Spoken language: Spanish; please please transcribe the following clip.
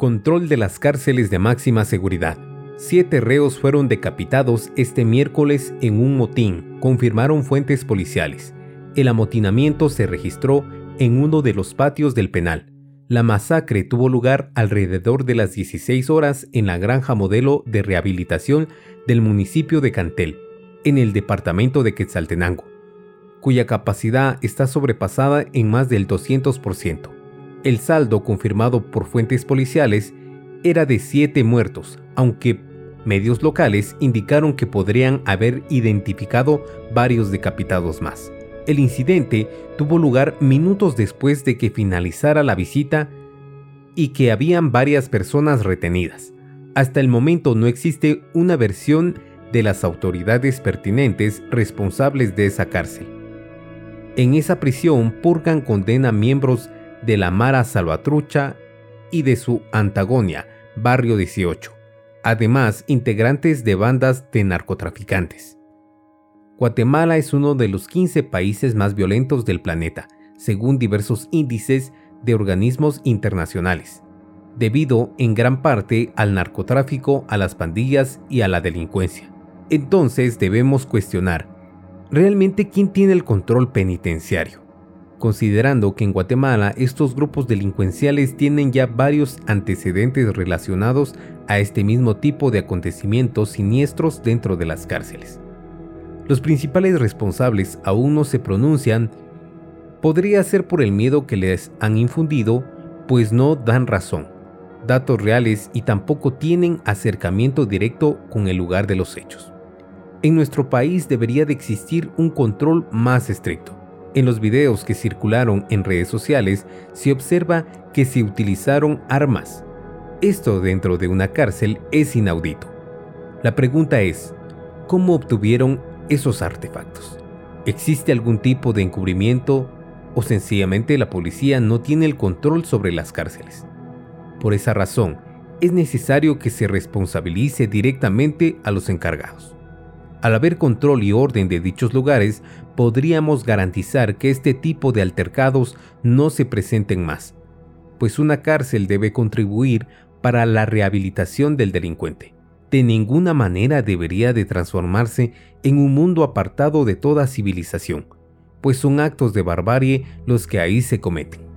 Control de las cárceles de máxima seguridad. Siete reos fueron decapitados este miércoles en un motín, confirmaron fuentes policiales. El amotinamiento se registró en uno de los patios del penal. La masacre tuvo lugar alrededor de las 16 horas en la granja modelo de rehabilitación del municipio de Cantel, en el departamento de Quetzaltenango, cuya capacidad está sobrepasada en más del 200%. El saldo confirmado por fuentes policiales era de siete muertos, aunque medios locales indicaron que podrían haber identificado varios decapitados más. El incidente tuvo lugar minutos después de que finalizara la visita y que habían varias personas retenidas. Hasta el momento no existe una versión de las autoridades pertinentes responsables de esa cárcel. En esa prisión purgan condena miembros de la Mara Salvatrucha y de su antagonia, Barrio 18, además integrantes de bandas de narcotraficantes. Guatemala es uno de los 15 países más violentos del planeta, según diversos índices de organismos internacionales, debido en gran parte al narcotráfico, a las pandillas y a la delincuencia. Entonces debemos cuestionar, ¿realmente quién tiene el control penitenciario? Considerando que en Guatemala estos grupos delincuenciales tienen ya varios antecedentes relacionados a este mismo tipo de acontecimientos siniestros dentro de las cárceles. Los principales responsables aún no se pronuncian, podría ser por el miedo que les han infundido, pues no dan razón, datos reales y tampoco tienen acercamiento directo con el lugar de los hechos. En nuestro país debería de existir un control más estricto en los videos que circularon en redes sociales se observa que se utilizaron armas. Esto dentro de una cárcel es inaudito. La pregunta es, ¿cómo obtuvieron esos artefactos? ¿Existe algún tipo de encubrimiento o sencillamente la policía no tiene el control sobre las cárceles? Por esa razón, es necesario que se responsabilice directamente a los encargados. Al haber control y orden de dichos lugares, podríamos garantizar que este tipo de altercados no se presenten más, pues una cárcel debe contribuir para la rehabilitación del delincuente. De ninguna manera debería de transformarse en un mundo apartado de toda civilización, pues son actos de barbarie los que ahí se cometen.